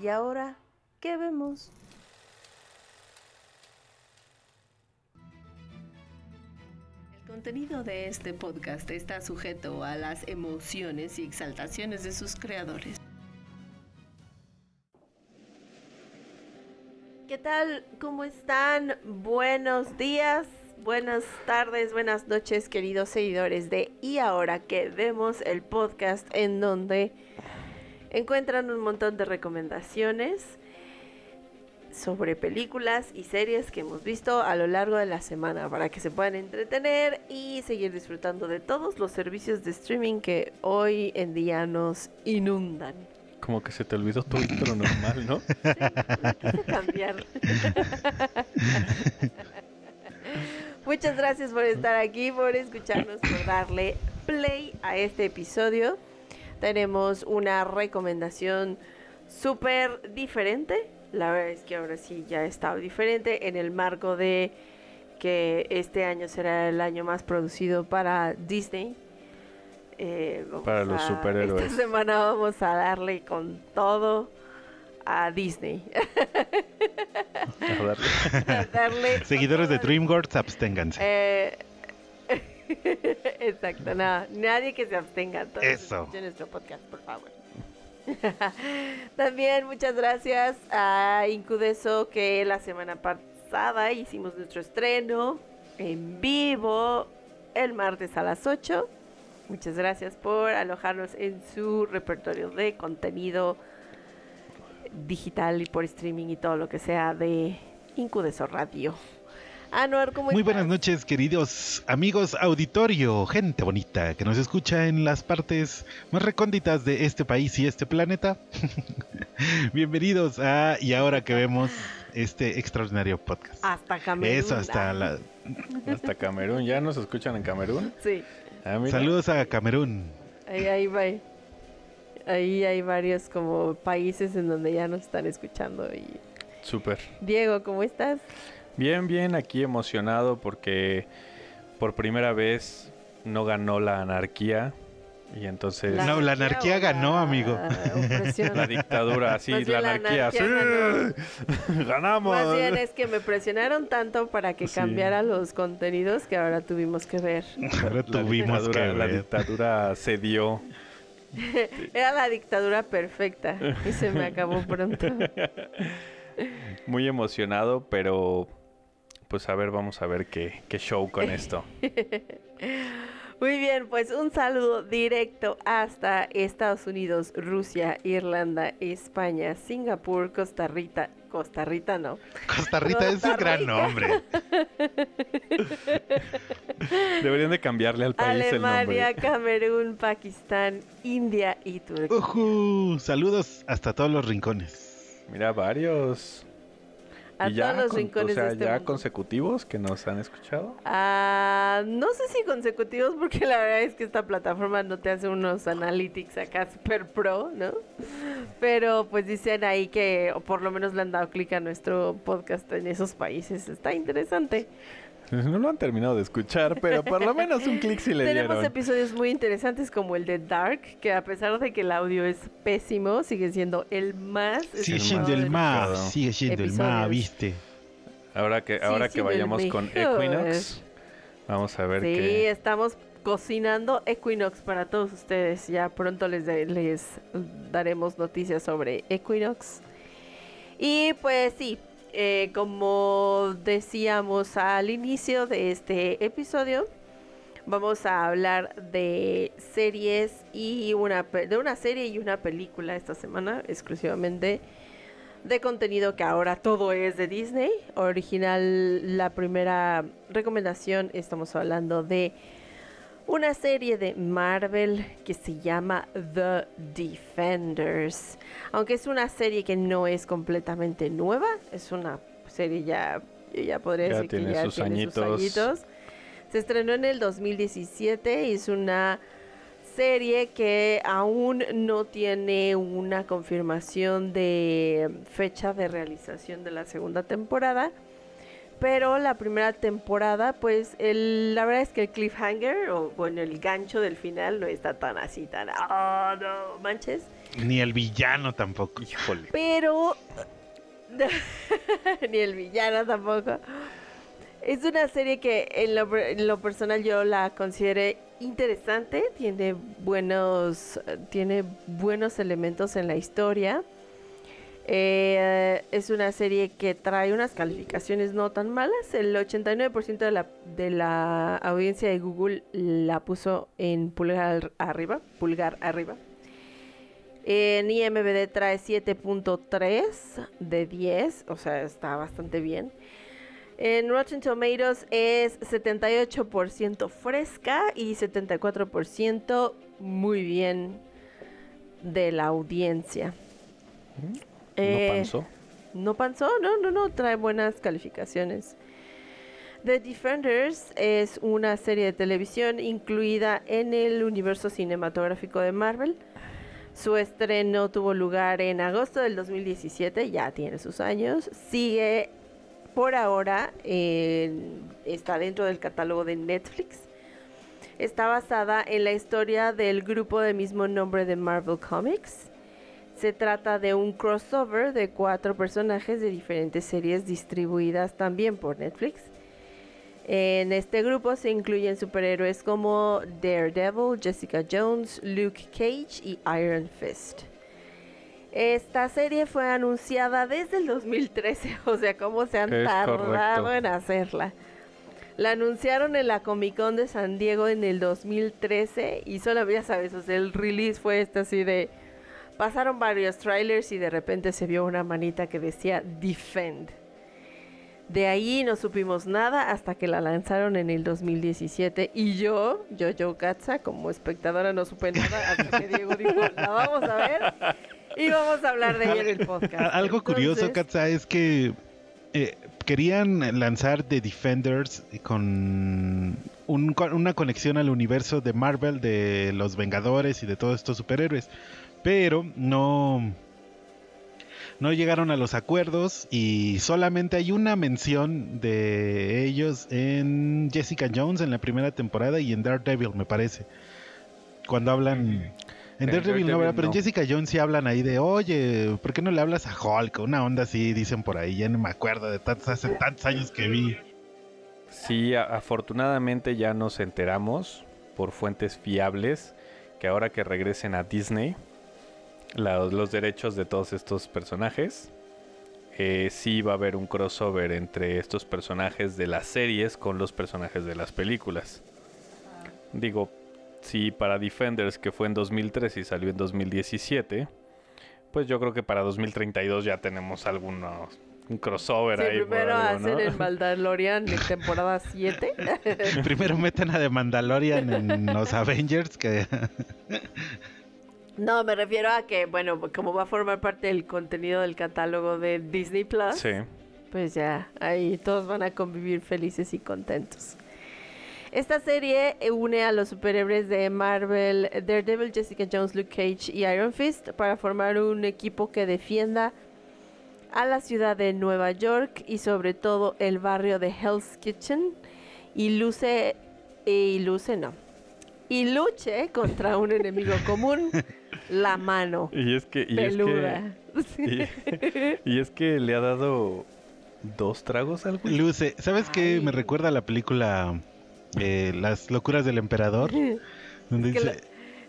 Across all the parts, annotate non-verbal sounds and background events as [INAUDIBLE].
¿Y ahora qué vemos? El contenido de este podcast está sujeto a las emociones y exaltaciones de sus creadores. ¿Qué tal? ¿Cómo están? Buenos días, buenas tardes, buenas noches, queridos seguidores de Y ahora que vemos el podcast en donde encuentran un montón de recomendaciones sobre películas y series que hemos visto a lo largo de la semana para que se puedan entretener y seguir disfrutando de todos los servicios de streaming que hoy en día nos inundan. Como que se te olvidó tu intro normal, ¿no? Quise cambiar. [LAUGHS] Muchas gracias por estar aquí, por escucharnos, por darle play a este episodio. Tenemos una recomendación súper diferente. La verdad es que ahora sí ya está diferente en el marco de que este año será el año más producido para Disney. Eh, Para los superhéroes. Esta semana vamos a darle con todo a Disney. [LAUGHS] A darle. [LAUGHS] A darle [LAUGHS] con Seguidores de. DreamWorks, absténganse. Eh, [LAUGHS] Exacto, no, nadie que se abstenga. Todos Eso. nuestro podcast, por favor. [LAUGHS] También muchas gracias a Incudeso que la semana pasada hicimos nuestro estreno en vivo el martes a las 8. Muchas gracias por alojarnos en su repertorio de contenido digital y por streaming y todo lo que sea de Incudeso Radio. Anuar, ¿cómo Muy buenas noches, queridos amigos auditorio, gente bonita que nos escucha en las partes más recónditas de este país y este planeta. [LAUGHS] Bienvenidos a Y ahora que vemos este extraordinario podcast. Hasta Camerún. Eso, hasta la... Hasta Camerún. ¿Ya nos escuchan en Camerún? Sí, Ah. Saludos a Camerún. ahí, ahí va. Ahí hay varios como países en donde ya nos están escuchando. Y... Súper. Diego, ¿cómo estás? Bien, bien, aquí emocionado porque por primera vez no ganó la anarquía. Y entonces La- No, la anarquía ganó, la amigo. opresión? la dictadura, [LAUGHS] sí, la anarquía. ¡Sí! [LAUGHS] ¡Ganamos! Más bien es que me presionaron tanto para que Sí. cambiara los contenidos que ahora tuvimos que ver. Ahora La tuvimos que dictadura, la ver. dictadura cedió. [LAUGHS] Era la dictadura perfecta y se me acabó pronto. Muy emocionado, pero pues a ver, vamos a ver qué, qué show con esto. [LAUGHS] Muy bien, pues un saludo directo hasta Estados Unidos, Rusia, Irlanda, España, Singapur, Costa Rica. Costa Rica no. Costa Rica es un gran nombre. [LAUGHS] Deberían de cambiarle al país Alemania, el nombre. Camerún, Pakistán, India y Turquía. Ujú, Saludos hasta todos los rincones. Mira, varios. A y ya, todos los con- rincones o sea, de este ya mundo. consecutivos que nos han escuchado. Ah, no sé si consecutivos porque la verdad es que esta plataforma no te hace unos analytics acá super pro, ¿no? Pero pues dicen ahí que o por lo menos le han dado clic a nuestro podcast en esos países. Está interesante. [LAUGHS] No lo han terminado de escuchar, pero por lo menos un clic sí le Tenemos dieron. episodios muy interesantes como el de Dark, que a pesar de que el audio es pésimo, sigue siendo el más... Sigue siendo el más, sigue siendo el más, ¿viste? Ahora que, Sí, ahora sí, que vayamos con. Equinox, vamos a ver Sí, qué. estamos cocinando Equinox para todos ustedes. Ya pronto les, de- les daremos noticias sobre Equinox. Y pues sí, eh, como decíamos al inicio de este episodio, vamos a hablar de series y una de una serie y una película esta semana exclusivamente de contenido que ahora todo es de Disney. Original, la primera recomendación, estamos hablando de una serie de Marvel que se llama The Defenders. Aunque es una serie que no es completamente nueva, es una serie ya, yo ya podría Ya decir que ya sus tiene sus añitos. Se estrenó en el 2017 y es una serie que aún no tiene una confirmación de fecha de realización de la segunda temporada. Pero la primera temporada, pues el- la verdad es que el cliffhanger, o bueno, el gancho del final no está tan así, tan... ¡Oh, no manches! Ni el villano tampoco. Híjole. Pero... [LAUGHS] Ni el villano tampoco. Es una serie que en lo, en lo personal yo la consideré interesante, tiene buenos, tiene buenos elementos en la historia. Eh, es una serie que trae unas calificaciones no tan malas. El 89% de la, de la audiencia de Google la puso en pulgar arriba, pulgar arriba. En IMBD trae 7.3 de 10, o sea, está bastante bien. En Rotten Tomatoes es 78% fresca y 74% muy bien de la audiencia. ¿No Eh, panzó? no panzó, no, no, no, trae buenas calificaciones. The Defenders es una serie de televisión incluida en el universo cinematográfico de Marvel. Su estreno tuvo lugar en agosto del 2017, ya tiene sus años. Sigue por ahora, está dentro del catálogo de Netflix. Está basada en la historia del grupo de mismo nombre de Marvel Comics. Se trata de un crossover de cuatro personajes de diferentes series distribuidas también por Netflix. En este grupo se incluyen superhéroes como Daredevil, Jessica Jones, Luke Cage y Iron Fist. Esta serie fue anunciada desde el 2013, [LAUGHS] o sea, cómo se han Es tardado correcto. en hacerla. La anunciaron en la Comic Con de San Diego en el 2013 y solo, ya sabes, o sea, el release fue este así de... Pasaron varios trailers y de repente se vio una manita que decía Defend. De ahí no supimos nada hasta que la lanzaron en el 2017 y yo, yo, yo, Katza, como espectadora no supe nada hasta que [LAUGHS] Diego dijo, la vamos a ver y vamos a hablar de ella en el podcast. Algo curioso, Katza, es que eh, querían lanzar The Defenders con un- con una conexión al universo de Marvel, de los Vengadores y de todos estos superhéroes. Pero no, no llegaron a los acuerdos y solamente hay una mención de ellos en Jessica Jones en la primera temporada y en Daredevil, me parece. Cuando hablan... En Daredevil no, pero en. Jessica Jones sí hablan ahí de, oye, ¿por qué no le hablas a Hulk? Una onda así, dicen por ahí, ya no me acuerdo de tantos, hace tantos años que vi. Sí, afortunadamente ya nos enteramos por fuentes fiables que ahora que regresen a Disney, la- los derechos de todos estos personajes, eh, sí va a haber un crossover entre estos personajes de las series con los personajes de las películas. Digo, si para Defenders que fue en 2013 y salió en 2017, pues yo creo que para 2032 ya tenemos algunos un crossover Sí, ahí. primero algo, el Mandalorian en temporada 7. [LAUGHS] Primero meten a The Mandalorian en los Avengers, que No, me refiero a que, bueno, como va a formar parte del contenido del catálogo de Disney Plus, Sí. pues ya, ahí todos van a convivir felices y contentos. Esta serie une a los superhéroes de Marvel, Daredevil, Jessica Jones, Luke Cage y Iron Fist para formar un equipo que defienda a la ciudad de Nueva York y sobre todo el barrio de Hell's Kitchen y luce y luce no y luche contra un enemigo común, [LAUGHS] la mano Y es que, y es peluda. que, y, y es que le ha dado dos tragos al güey. luce. ¿Sabes qué Ay. me recuerda a la película eh, Las locuras del emperador? [LAUGHS] Donde Es que, dice,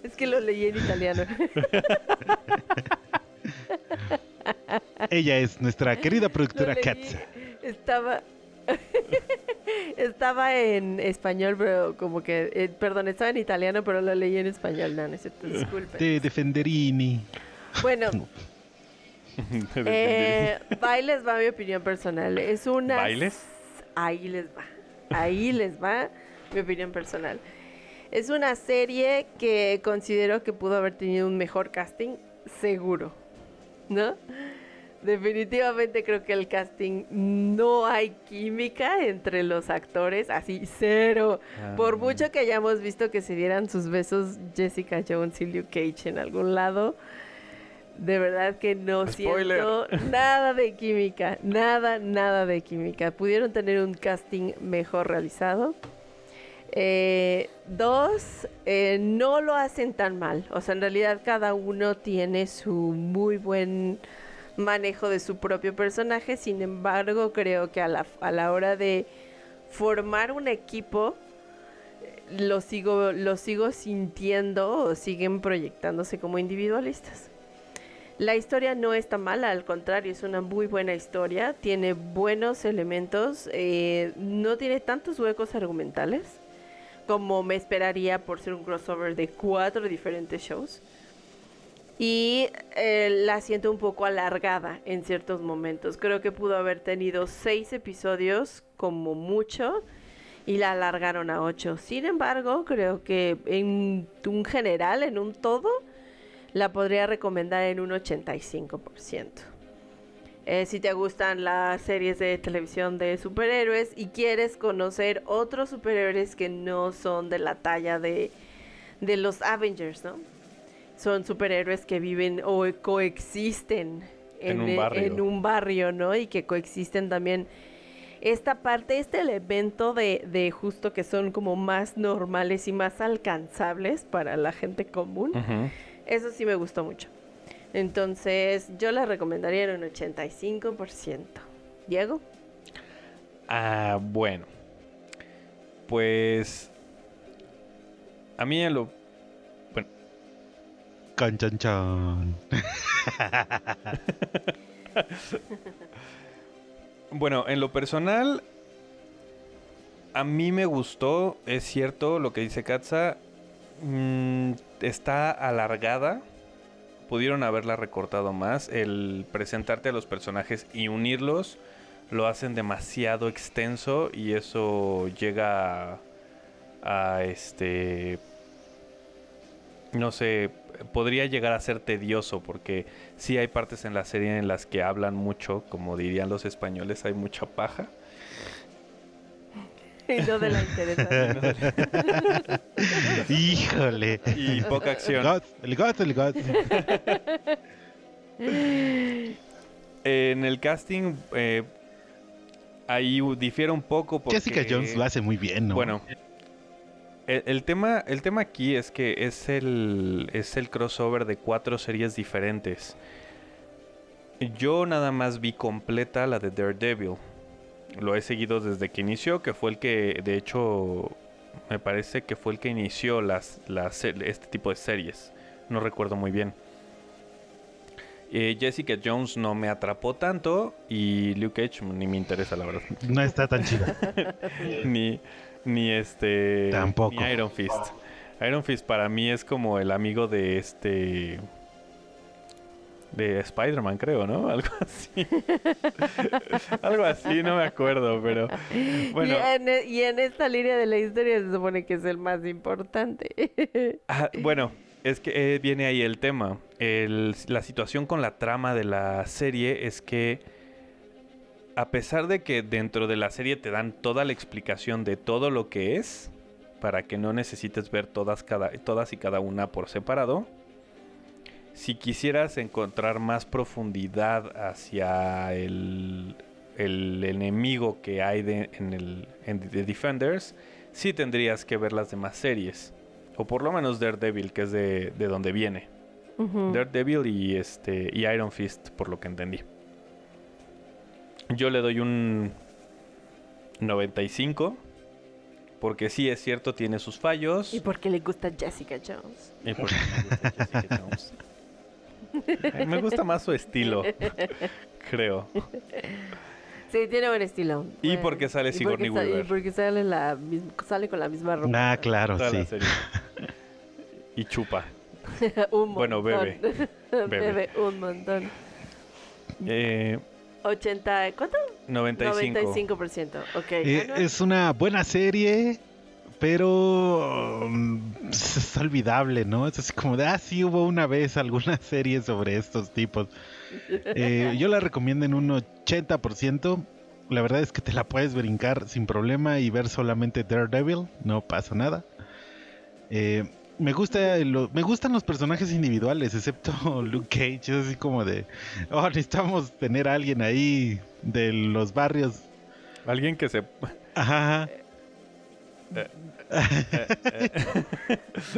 lo, es que lo leí en italiano. [LAUGHS] ella es nuestra querida productora Katza. Estaba. [LAUGHS] estaba en español, pero como que. eh, perdón, estaba en italiano, pero lo leí en español. No, no es cierto, disculpen. De Defenderini. Bueno, [LAUGHS] eh, ahí les va mi opinión personal. Es una. ¿Bailes? Ahí les va. Ahí les va mi opinión personal. Es una serie que considero que pudo haber tenido un mejor casting, seguro. ¿No? Definitivamente creo que el casting no hay química entre los actores, así cero. Por Ah. mucho que hayamos visto que se dieran sus besos Jessica Jones y Luke Cage en algún lado, de verdad que no Spoiler. siento nada de química, nada, nada de química. Pudieron tener un casting mejor realizado. Eh, dos, eh, no lo hacen tan mal. O sea, en realidad cada uno tiene su muy buen manejo de su propio personaje. Sin embargo, creo que a la, a la hora de formar un equipo, eh, lo sigo, lo sigo sintiendo o siguen proyectándose como individualistas. La historia no está mala, al contrario, es una muy buena historia, tiene buenos elementos, eh, no tiene tantos huecos argumentales como me esperaría por ser un crossover de cuatro diferentes shows. Y eh, la siento un poco alargada en ciertos momentos. Creo que pudo haber tenido seis episodios como mucho y la alargaron a ocho. Sin embargo, creo que en un general, en un todo, la podría recomendar en un 85%. Eh, si te gustan las series de televisión de superhéroes y quieres conocer otros superhéroes que no son de la talla de, de los Avengers, ¿no? Son superhéroes que viven o coexisten En un e- barrio. en un barrio, ¿no? Y que coexisten también esta parte, este elemento de, de justo que son como más normales y más alcanzables para la gente común. Eso sí me gustó mucho. Entonces, yo la recomendaría en un 85%. Diego, Ah, bueno. Pues. A mí en lo. Can, chan, chan. [LAUGHS] bueno, en lo personal. A mí me gustó, es cierto lo que dice Katza. mm, está alargada. Pudieron haberla recortado más. El presentarte a los personajes y unirlos lo hacen demasiado extenso y eso llega a, a, este no sé, podría llegar a ser tedioso porque sí hay partes en la serie en las que hablan mucho, como dirían los españoles, hay mucha paja. y no de la interesante. [LAUGHS] Híjole. Y poca acción. God, el God, el God. En el casting eh, ahí difiere un poco porque Jessica Jones lo hace muy bien, ¿no? Bueno, el, el tema, el tema aquí es que es el, es el crossover de cuatro series diferentes. Yo nada más vi completa la de Daredevil. Lo he seguido desde que inició, que fue el que, de hecho, me parece que fue el que inició las, las, este tipo de series. No recuerdo muy bien. Eh, Jessica Jones no me atrapó tanto y Luke Cage ni me interesa, la verdad. No está tan chida. [LAUGHS] ni, ni este. Tampoco. Ni Iron Fist. Iron Fist para mí es como el amigo de este. De Spider-Man, creo, ¿no? [LAUGHS] Algo así. [LAUGHS] Algo así, no me acuerdo, pero. Bueno, y, en, e- y en esta línea de la historia se supone que es el más importante. [LAUGHS] ah, bueno, es que eh, viene ahí el tema. El- la situación con la trama de la serie es que. A pesar de que dentro de la serie te dan toda la explicación de todo lo que es, para que no necesites ver todas, cada, todas y cada una por separado. Si quisieras encontrar más profundidad hacia el, el enemigo que hay de- en, el, en The Defenders, sí tendrías que ver las demás series. O por lo menos Daredevil, que es de, de donde viene. Daredevil y, este, y Iron Fist, por lo que entendí. Yo le doy un 95. Porque sí, es cierto, tiene sus fallos. y porque le gusta Jessica Jones. Y porque me gusta Jessica [LAUGHS] Jones. Me gusta más su estilo, creo. Sí, tiene buen estilo. Y Bueno, porque sale y Sigourney porque sa- Weaver. Y porque sale, la misma- sale con la misma ropa. Ah, claro, sí. serie. Y chupa. [LAUGHS] un Bueno, montón. bebe. [LAUGHS] Bebe. Bebe un montón. Eh, 80, ¿cuánto? 95. 95%. Ok. Eh, Manuel. es una buena serie, pero mm, es olvidable, ¿no? Es así como de, ah, sí hubo una vez alguna [LAUGHS] serie sobre estos tipos. Eh, yo la recomiendo en un 80%. La verdad es que te la puedes brincar sin problema y ver solamente Daredevil, no pasa nada. Eh, me gusta lo- me gustan los personajes individuales, excepto [LAUGHS] Luke Cage, es así como de, oh, necesitamos tener a alguien ahí de los barrios. Alguien que se... Ajá, ajá.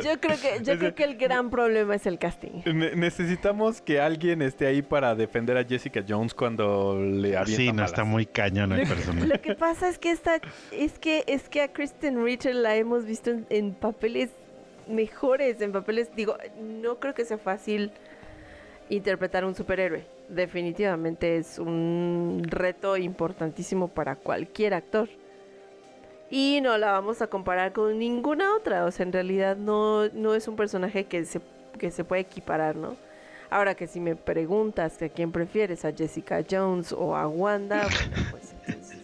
Yo creo que, yo creo que el gran problema es el casting. Ne- necesitamos que alguien esté ahí para defender a Jessica Jones cuando le avientan Sí, no está muy cañón el personaje. Lo que pasa es que esta, es que es que a Kristen Ritter la hemos visto en, en papeles mejores, en papeles, digo, no creo que sea fácil interpretar un superhéroe. Definitivamente es un reto importantísimo para cualquier actor. Y no la vamos a comparar con ninguna otra. O sea, en realidad no, no es un personaje que se, que se puede equiparar, ¿no? Ahora que si me preguntas que a quién prefieres, a Jessica Jones o a Wanda, [LAUGHS] bueno, pues, entonces,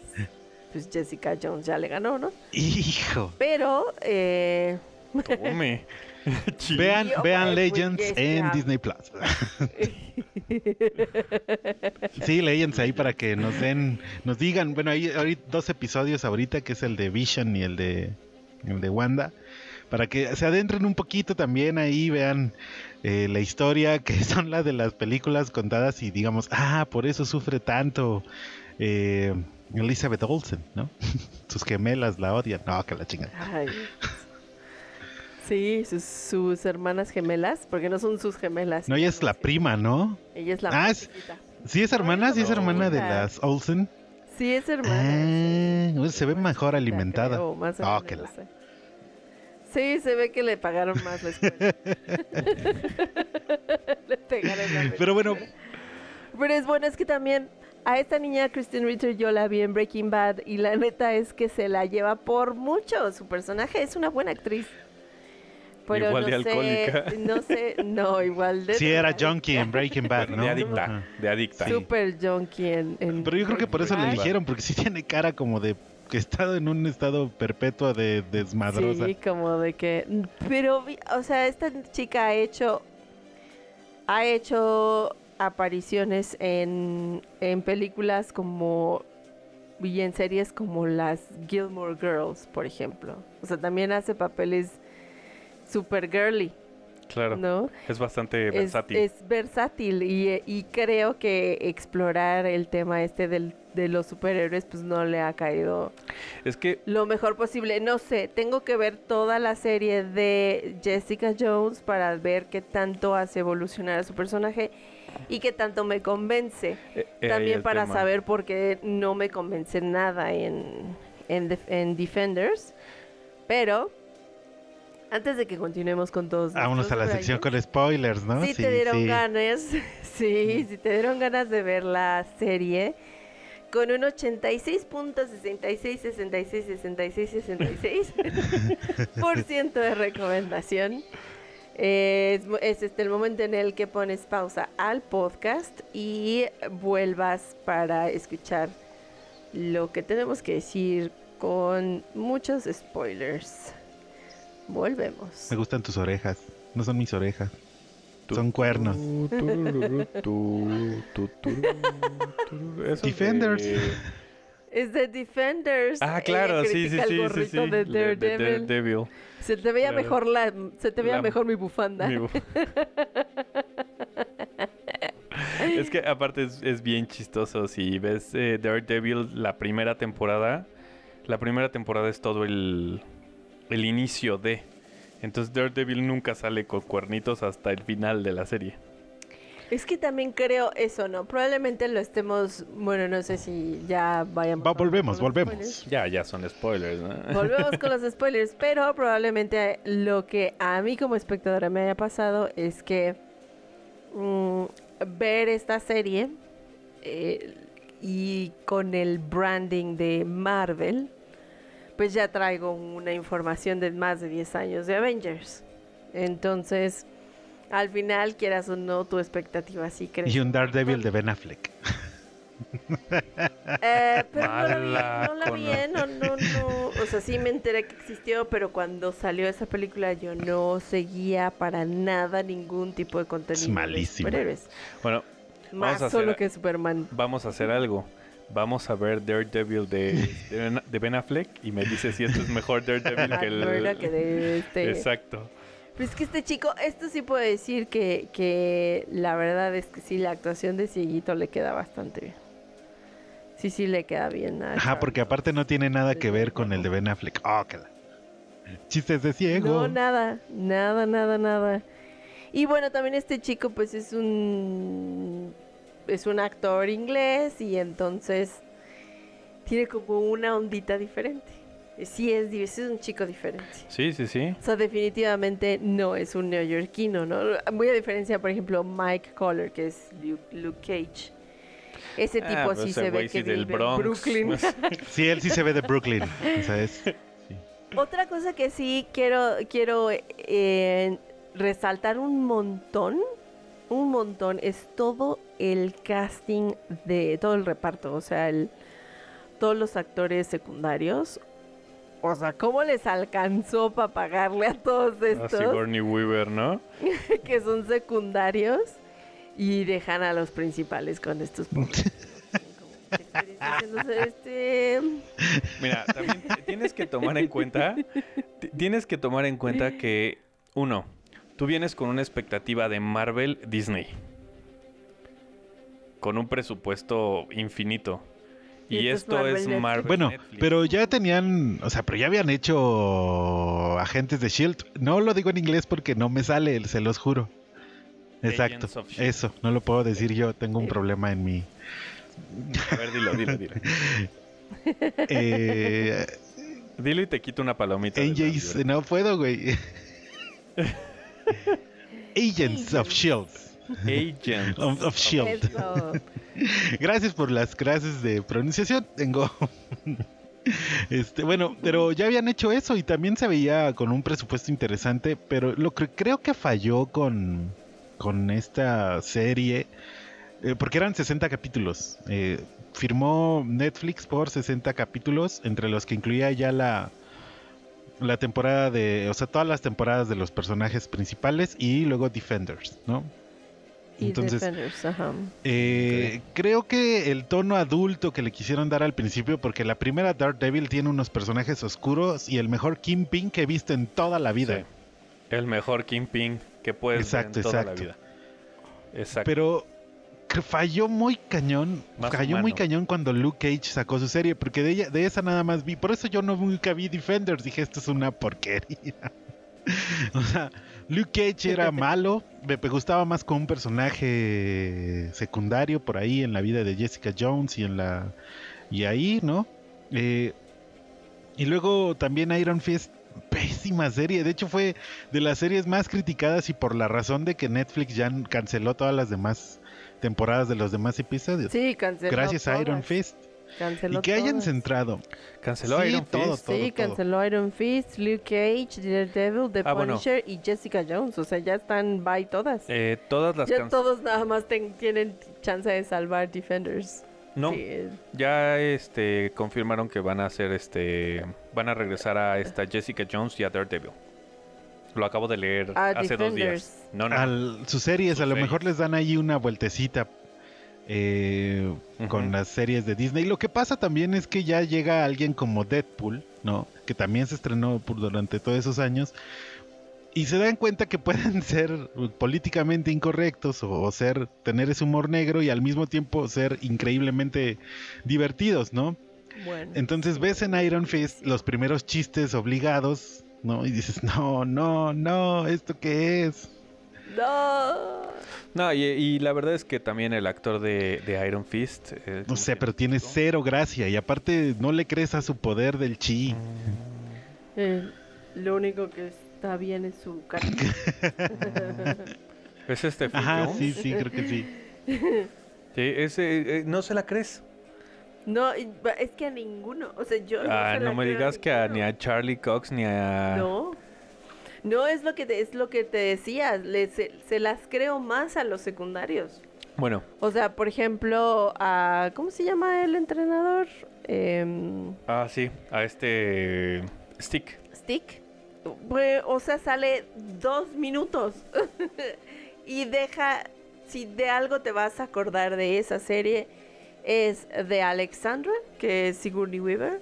pues Jessica Jones ya le ganó, ¿no? Hijo. Pero, eh, Tome. [LAUGHS] Vean, vean Legends en. Disney Plus. [LAUGHS] sí, Legends ahí para que nos den, nos digan, bueno, hay ahorita dos episodios ahorita, que es el de Vision y el de el de Wanda, para que se adentren un poquito también ahí, vean eh, la historia, que [LAUGHS] son las de las películas contadas y digamos, ah, por eso sufre tanto eh, Elizabeth Olsen, ¿no? Sus gemelas la odian. No, que la chingada. ay, sí, sus, sus hermanas gemelas, porque no son sus gemelas. No, ella es la prima, ¿no? Ella es la Ah, es-. Sí es hermana, sí es hermana de las Olsen. Sí, es hermana. Ah, sí. se ve mejor alimentada. creo, más o Ah, menos, la-. Sí, se ve que le pagaron más la escuela. [LAUGHS] [LAUGHS] le pegaron la Pero bueno, Pero es bueno, es que también a esta niña Kristen Ritter yo la vi en Breaking Bad y la neta es que se la lleva por mucho. Su personaje es una buena actriz. Pero Igual no de sé, alcohólica. no sé, no, igual de... sí era junkie en Breaking Bad, ¿no? De adicta, Ajá. de adicta. Sí. Super junkie en, en Pero yo creo que por eso Bad. eligieron, porque sí tiene cara como de que está en un estado perpetuo de desmadrosa. Sí, como de que... Pero, o sea, esta chica ha hecho... Ha hecho apariciones en, en películas como... Y en series como las Gilmore Girls, por ejemplo. O sea, también hace papeles super girly, Claro. ¿no? Es bastante Es, versátil. es versátil y, y creo que explorar el tema este del, de los superhéroes pues no le ha caído Es que lo mejor posible. No sé, tengo que ver toda la serie de Jessica Jones para ver qué tanto hace evolucionar a su personaje y qué tanto me convence. eh, eh, También para tema. saber por qué no me convence nada en, en, en Defenders. Pero, antes de que continuemos con todos. Vámonos a la sección con spoilers, ¿no? Si te dieron sí. ganas, [LAUGHS] sí, si te dieron ganas de ver la serie con un 86.66, 66, 66, 66 por ciento de recomendación. Es, es este el momento en el que pones pausa al podcast y vuelvas para escuchar lo que tenemos que decir con muchos spoilers. Volvemos. Me gustan tus orejas. No son mis orejas. Tu, Son cuernos. tu, turururu, tu, tu, tururu, tururu. Eso es de- Defenders. Es de Defenders. Ah, claro, sí, sí, sí, sí, sí. de de- de Daredevil. Daredevil. Se te veía Claro. mejor la, se te veía La- mejor mi bufanda. Mi [LAUGHS] es que aparte es, es bien chistoso. Si ves eh, Daredevil la primera temporada, la primera temporada es todo el, el inicio de. Entonces Daredevil nunca sale con cuernitos hasta el final de la serie. Es que también creo eso, ¿no? Probablemente lo estemos, bueno, no sé si ya vayamos. Va, a hablar volvemos, volvemos. spoilers. Ya, ya son spoilers. ¿no? [LAUGHS] Volvemos con los spoilers, pero probablemente lo que a mí como espectadora me haya pasado es que mm, ver esta serie eh, y con el branding de Marvel, pues ya traigo una información de más de 10 años de Avengers. Entonces, al final, quieras o no, tu expectativa sí crece. Y un Daredevil de Ben Affleck. [LAUGHS] Eh, pero Mala no la vi, no la vi, ¿eh? no, no, no. O sea, sí me enteré que existió, pero cuando salió esa película yo no seguía para nada ningún tipo de contenido de superhéroes. Bueno, Más Vamos a hacer- solo que Superman. vamos a hacer algo. Vamos a ver Daredevil de, de Ben- de Ben Affleck y me dice si esto es mejor Daredevil [LAUGHS] que el... Que de este... Exacto. Pues que este chico, esto sí puedo decir que, que la verdad es que sí, la actuación de Cieguito le queda bastante bien. Sí, sí le queda bien. a Ajá, porque aparte no tiene nada que ver con el de Ben Affleck. Oh, que la- Chistes de ciego. No, nada, nada, nada, nada. Y bueno, también este chico pues es un es un actor inglés y entonces tiene como una ondita diferente. Sí es, sí es un chico diferente. Sí, sí, sí. O sea, definitivamente no es un neoyorquino, ¿no? Muy a diferencia, por ejemplo, Mike Collar, que es Luke, Luke Cage. Ese Ah, tipo pues sí se ve que sí del vive Bronx. Brooklyn. [LAUGHS] Sí, él sí se ve de Brooklyn. O sea, es- Otra cosa que sí quiero, quiero eh, resaltar un montón, un montón, es todo el casting de todo el reparto, o sea, el, todos los actores secundarios. O sea, ¿cómo les alcanzó para pagarle a todos estos Sigourney Weaver, ¿no? [LAUGHS] que son secundarios y dejan a los principales con estos. [LAUGHS] Este, Mira, también tienes que tomar en cuenta, tienes que tomar en cuenta que, uno, tú vienes con una expectativa de Marvel Disney. Con un presupuesto infinito. Y Y, esto esto es es Marvel. Bueno, Netflix. pero ya tenían, o sea, pero ya habían hecho agentes de Shield. E No lo digo en inglés porque no me sale, se los juro. Exacto, Agents of S.H.I.E.L.D.. eso, no lo puedo decir yo, tengo un problema en mi... A ver, dilo, dilo, dilo. [LAUGHS] Eh, Dilo y te quito una palomita. libreta. no puedo, güey. [LAUGHS] Agents of Shield. Agents. Of, of Shield. eso. [LAUGHS] Gracias por las clases de pronunciación. Tengo. Este, bueno, pero ya habían hecho eso y también se veía con un presupuesto interesante, pero lo que creo que falló con, con esta serie, eh, porque eran 60 capítulos. eh, firmó Netflix por 60 capítulos, entre los que incluía ya la, la temporada de, o sea, todas las temporadas de los personajes principales y luego Defenders, ¿no? Y Entonces, Defenders, ajá. eh, Creo que el tono adulto que le quisieron dar al principio, porque la primera Daredevil tiene unos personajes oscuros y el mejor Kingpin que he visto en toda la vida. Sí. El mejor Kingpin que puedes Exacto, ver en toda la exacto. vida. Exacto. Pero que falló muy cañón, Más falló muy cañón cuando Luke Cage sacó su serie, porque de, ella, de esa nada más vi, por eso yo no nunca vi Defenders, dije esto es una porquería. [LAUGHS] o sea, Luke Cage era [LAUGHS] malo, me gustaba más con un personaje secundario por ahí en la vida de Jessica Jones y en la y ahí, ¿no? Eh, y luego también Iron Fist, pésima serie. De hecho, fue de las series más criticadas y por la razón de que Netflix ya canceló todas las demás temporadas de los demás episodios. Sí, canceló Gracias a Iron Fist. Canceló Y que hayan todas. centrado. Canceló Sí, Iron todo, Fist. todo. Sí, canceló Iron Fist, Luke Cage, Daredevil, The Ah, bueno. Punisher y Jessica Jones. O sea, ya están by todas. Eh, todas las ya todos nada más ten- tienen chance de salvar Defenders. No, Sí, eh, ya este confirmaron que van a hacer este van a regresar a esta Jessica Jones y a Daredevil. Lo acabo de leer A hace dos días. Defenders. No, no. Al, sus series, Sus a lo mejor les dan ahí una vueltecita eh, con las series de Disney. Lo que pasa también es que ya llega alguien como Deadpool, ¿no? Que también se estrenó por, durante todos esos años. Y se dan cuenta que pueden [LAUGHS] ser políticamente incorrectos o, o ser tener ese humor negro y al mismo tiempo ser increíblemente divertidos, ¿no? bueno. Entonces ves en Iron Fist los primeros chistes obligados, ¿no? Y dices, no, no, no, ¿esto qué es? No. No, y, y la verdad es que también el actor de, de Iron Fist. eh, No ¿cómo sé, se pero tiene cero gracia y aparte no le crees a su poder del chi. Eh, lo único que está bien es su cara. [LAUGHS] ¿Es este Phil Ajá, sí, sí, creo que sí. [LAUGHS] Sí, ese, eh, no se la crees. No, es que a ninguno. O sea, yo. Ah, se no la me creo digas que a, ni a Charlie Cox ni a. No. No es lo que te, es lo que te decía. le- se, se las creo más a los secundarios. Bueno, O sea, por ejemplo, a, ¿cómo se llama el entrenador? Em, ah, sí, a este Stick. Stick. O sea, sale dos minutos. [LAUGHS] y deja, si de algo te vas a acordar de esa serie, es de Alexandra, que es Sigourney Weaver.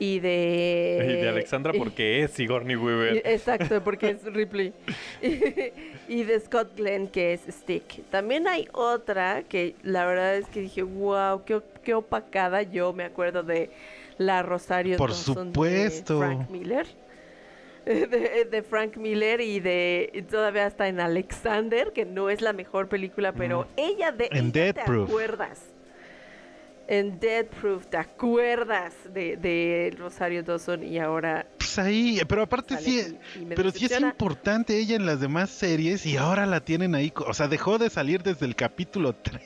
Y de... Y de Alexandra porque es Sigourney y- Weaver. Exacto, porque es [LAUGHS] Ripley. [LAUGHS] y de Scott Glenn, que es Stick. También hay otra que la verdad es que dije, wow, qué, qué opacada. Yo me acuerdo de la Rosario Por supuesto. de Frank Miller. [LAUGHS] De, de Frank Miller y de y todavía hasta en Alexander, que no es la mejor película, pero ella de En ella te Death Proof. acuerdas. En Dead Proof, ¿te acuerdas de, de Rosario Dawson y ahora Pues ahí, pero aparte sí, y pero sí es importante ella en las demás series y ahora la tienen ahí, o sea, dejó de salir desde el capítulo 3.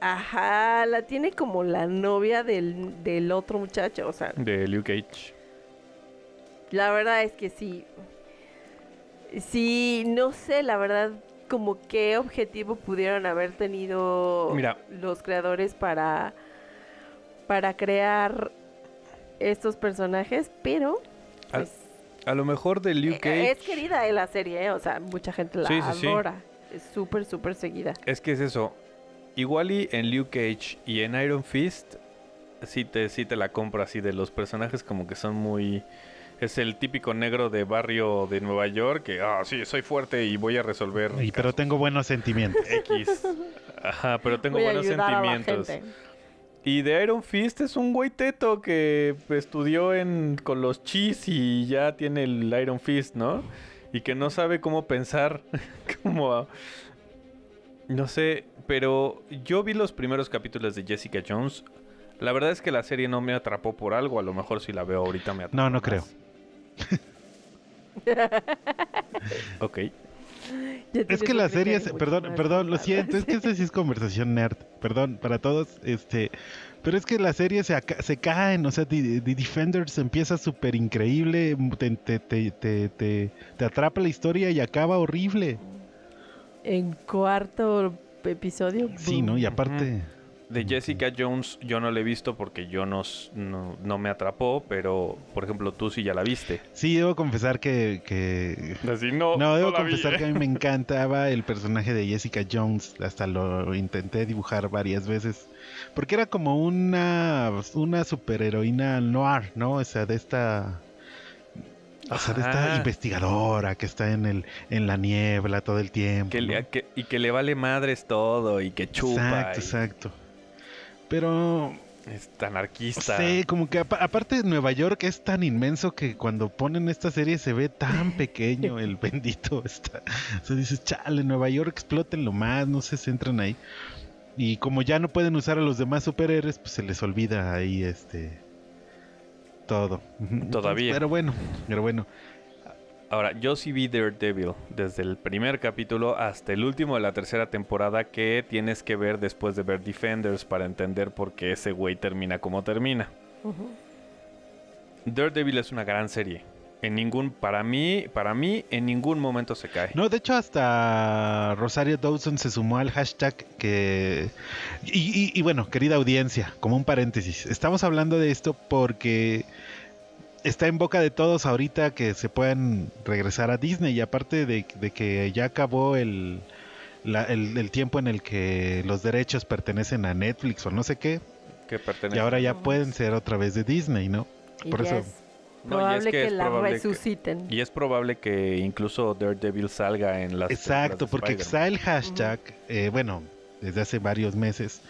Ajá, la tiene como la novia del, del otro muchacho. O sea, De Luke Cage. la verdad es que sí. Sí, no sé, la verdad, como qué objetivo pudieron haber tenido Mira. los creadores para, para crear estos personajes, pero Al- pues, A lo mejor de Luke eh, Cage. es querida eh, la serie, eh, o sea, mucha gente la Sí, sí, sí. adora. Es súper, súper seguida. Es que es eso. Igual y en Luke Cage y en Iron Fist, sí te, sí te la compro así de los personajes como que son muy... Es el típico negro de barrio de Nueva York que, ah, sí, soy fuerte y voy a resolver Y, pero tengo buenos sentimientos. [LAUGHS] X. Ajá, pero tengo Voy a buenos ayudar a la sentimientos. gente. Y de Iron Fist es un güey teto que estudió en, con los chis y ya tiene el Iron Fist, ¿no? Y que no sabe cómo pensar, [LAUGHS] como... No sé, pero yo vi los primeros capítulos de Jessica Jones. La verdad es que la serie no me atrapó por algo, a lo mejor si la veo ahorita me atrapa. No, no más. creo. [LAUGHS] Ok. Es que un la serie, criterio es- mucho perdón, perdón, lo siento, es que esta sí es conversación nerd, perdón, para todos, este, pero es que la serie se, se caen, o sea, The, The Defenders empieza súper increíble, te, te, te, te, te- te atrapa la historia y acaba horrible. En cuarto episodio. Sí, ¿no? Y aparte, De Jessica Jones yo no la he visto porque yo no, no, no me atrapó, pero por ejemplo tú sí ya la viste. sí, debo confesar que, que Así no. No, debo vi, confesar ¿eh? que a mí me [LAUGHS] encantaba el personaje de Jessica Jones. Hasta lo intenté dibujar varias veces. Porque era como una, una superheroína noir, ¿no? O sea, de esta. O sea, de esta Ajá. investigadora que está en el en la niebla todo el tiempo. Que ¿no? le- que- y que le vale madres todo y que chupa. Exacto, y exacto. Pero Es anarquista. Sí, como que apa- aparte Nueva York es tan inmenso que cuando ponen esta serie se ve tan [LAUGHS] pequeño el bendito. Está. O sea, dices, chale, Nueva York explótenlo más, no se centran ahí. Y como ya no pueden usar a los demás superhéroes, pues se les olvida ahí este todo. Todavía. Pero bueno, pero bueno. Ahora, yo sí vi Daredevil desde el primer capítulo hasta el último de la tercera temporada que tienes que ver después de ver Defenders para entender por qué ese güey termina como termina. Daredevil es una gran serie. En ningún, para mí, para mí, en ningún momento se cae. No, de hecho hasta Rosario Dawson se sumó al hashtag que... Y, y- y bueno, querida audiencia, como un paréntesis, estamos hablando de esto porque está en boca de todos ahorita que se puedan regresar a Disney y aparte de, de que ya acabó el, la- el, el tiempo en el que los derechos pertenecen a Netflix o no sé qué, Que pertenece. y ahora ya pueden ser otra vez de Disney, ¿no? Y Por eso- es No, y es probable que que, es la probable que- resuciten. Y es probable que incluso Daredevil salga en las. Exacto, porque está el hashtag, eh, bueno, desde hace varios meses,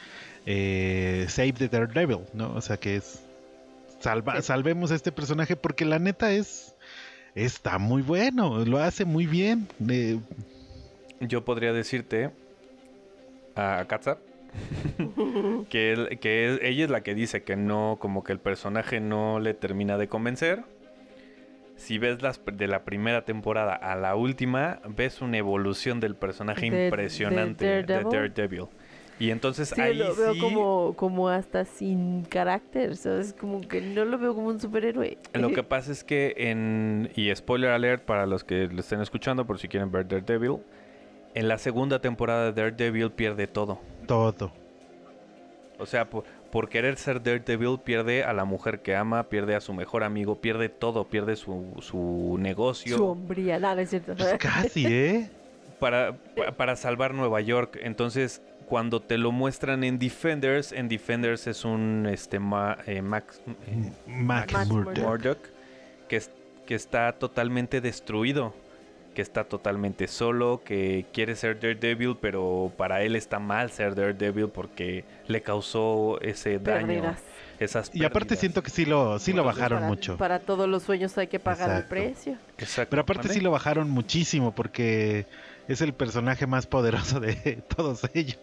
eh, Save the Daredevil, ¿no? O sea que es, salva, Sí. salvemos a este personaje porque la neta es, está muy bueno, lo hace muy bien. eh, Yo podría decirte a Katza [LAUGHS] que, él- que es- ella es la que dice que no, como que el personaje no le termina de convencer. Si ves las de la primera temporada a la última, ves una evolución del personaje De- de impresionante de Daredevil. Daredevil. Y entonces Sí, ahí lo veo sí, como, como hasta sin carácter, ¿sabes? Como que no lo veo como un superhéroe. Lo que pasa es que en. Y spoiler alert para los que lo estén escuchando, por si quieren ver Daredevil. En la segunda temporada de Daredevil pierde todo. Todo. O sea, por, por querer ser Daredevil pierde a la mujer que ama, pierde a su mejor amigo, pierde todo, pierde su, su negocio. Su hombría, nada, es cierto. Pues casi, [LAUGHS] ¿eh? para, pa- para salvar Nueva York. Entonces, cuando te lo muestran en Defenders, en Defenders es un este ma- eh, Max eh, Max Max Murdock. Murdock que, es- que está totalmente destruido, que está totalmente solo, que quiere ser Daredevil, pero para él está mal ser Daredevil porque le causó ese daño, Pérdidas. esas Y aparte siento que sí lo, sí lo bajaron para, mucho. Para todos los sueños hay que pagar Exacto. el precio. Exacto. Pero aparte sí lo bajaron muchísimo porque es el personaje más poderoso de [LAUGHS] todos ellos.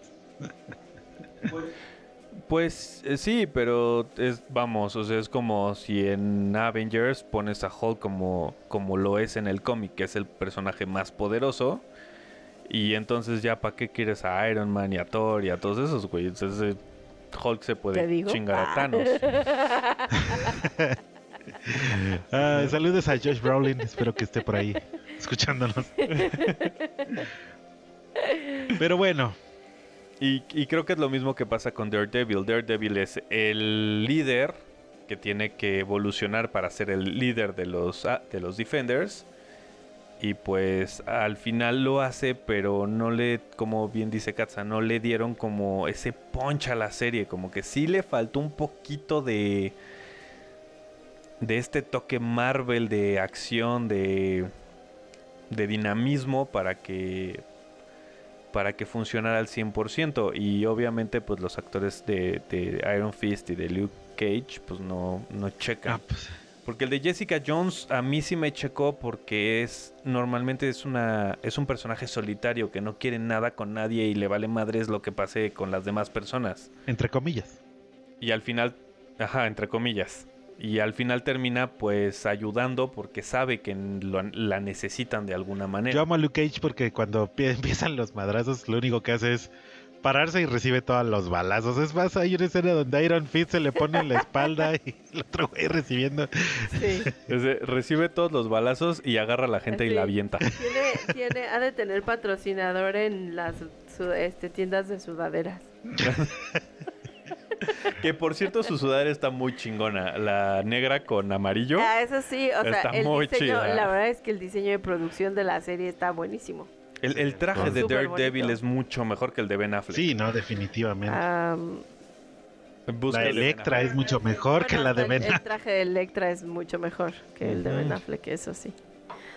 Pues eh, sí, pero es, vamos, o sea, es como si en Avengers pones a Hulk como, como lo es en el cómic, que es el personaje más poderoso. Y entonces ya, ¿para qué quieres a Iron Man y a Thor y a todos esos, güey? Entonces eh, Hulk se ¿Te puede chingar a Ah. Thanos. [LAUGHS] Ah, saludos a Josh Brolin, espero que esté por ahí escuchándonos. [LAUGHS] Pero bueno, Y, creo que es lo mismo que pasa con Daredevil. Daredevil es el líder que tiene que evolucionar para ser el líder de los, ah, de los Defenders. Y pues al final lo hace, pero no le, como bien dice Katza, no le dieron como ese punch a la serie. Como que sí le faltó un poquito de. de este toque Marvel de acción, de. de dinamismo para que para que funcionara al 100% y obviamente pues los actores de, de Iron Fist y de Luke Cage pues no, no checan. ah, pues, Porque el de Jessica Jones a mí sí me checó porque es normalmente es una es un personaje solitario que no quiere nada con nadie y le vale madres lo que pase con las demás personas. entre comillas. Y al final, ajá, entre comillas. Y al final termina pues ayudando porque sabe que lo- la necesitan de alguna manera. Yo amo a Luke Cage porque cuando [LAUGHS] pie- empiezan los madrazos, lo único que hace es pararse y recibe todos los balazos. Es más, hay una escena donde Iron Fist se le pone en la espalda [LAUGHS] y el otro güey recibiendo. Sí. Es de, recibe todos los balazos y agarra a la gente y la avienta. Tiene, tiene, ha de tener patrocinador en las su- este, tiendas de sudaderas. [LAUGHS] Que por cierto su sudadera está muy chingona. La negra con amarillo. Ah, eso sí, o sea, Está el muy diseño, chida. la verdad es que el diseño de producción de la serie está buenísimo. El, el traje de Daredevil es mucho mejor que el de Ben Affleck. Sí, no, definitivamente. Am, la Electra Affleck. es mucho mejor que bueno, la de Ben El traje de Electra es mucho mejor que el de Ben. Affleck, eso sí.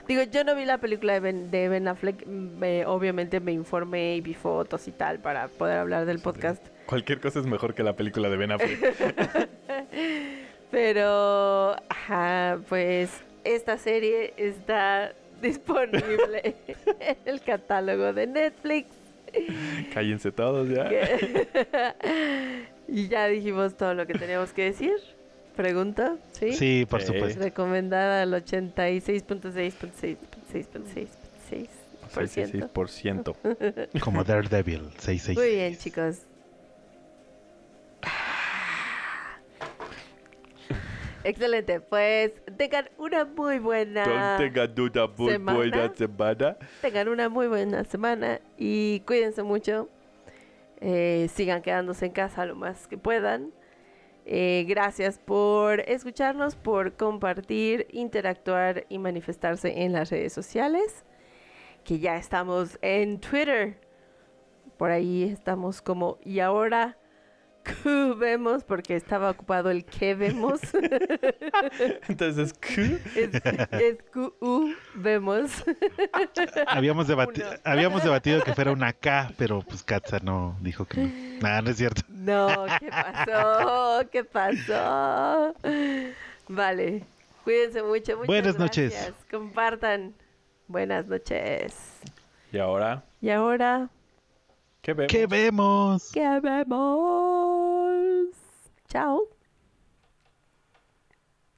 Digo, yo no vi la película de Ben, de Ben Affleck, me- obviamente me informé y vi fotos y tal para poder hablar del podcast. Cualquier cosa es mejor que la película de Ben Affleck. [LAUGHS] Pero, ajá, pues esta serie está disponible en el catálogo de Netflix. Cállense todos ya. [LAUGHS] y ya dijimos todo lo que teníamos que decir. Pregunta, ¿sí? Sí, por Sí. supuesto. Recomendada al 86.6.6.6.6%. 66%. [LAUGHS] Como Daredevil 66. Muy bien, chicos. Excelente, pues tengan una muy buena No tenga duda, muy semana. buena semana. tengan una muy buena semana y cuídense mucho. Eh, sigan quedándose en casa lo más que puedan. Eh, gracias por escucharnos, por compartir, interactuar y manifestarse en las redes sociales. Que ya estamos en Twitter. Por ahí estamos como y ahora ¿qué vemos porque estaba ocupado el que vemos. [LAUGHS] Entonces, ¿qué? es, es QU vemos. Habíamos, debati- Uno. habíamos debatido que fuera una K, pero pues Katza no dijo que no. Nada, no es cierto. No, ¿qué pasó? ¿Qué pasó? Vale, cuídense mucho. Muchas Buenas noches. gracias. Compartan. Buenas noches. Y ahora, Y ahora, ¿qué vemos? ¿Qué vemos? ¿qué vemos? Out.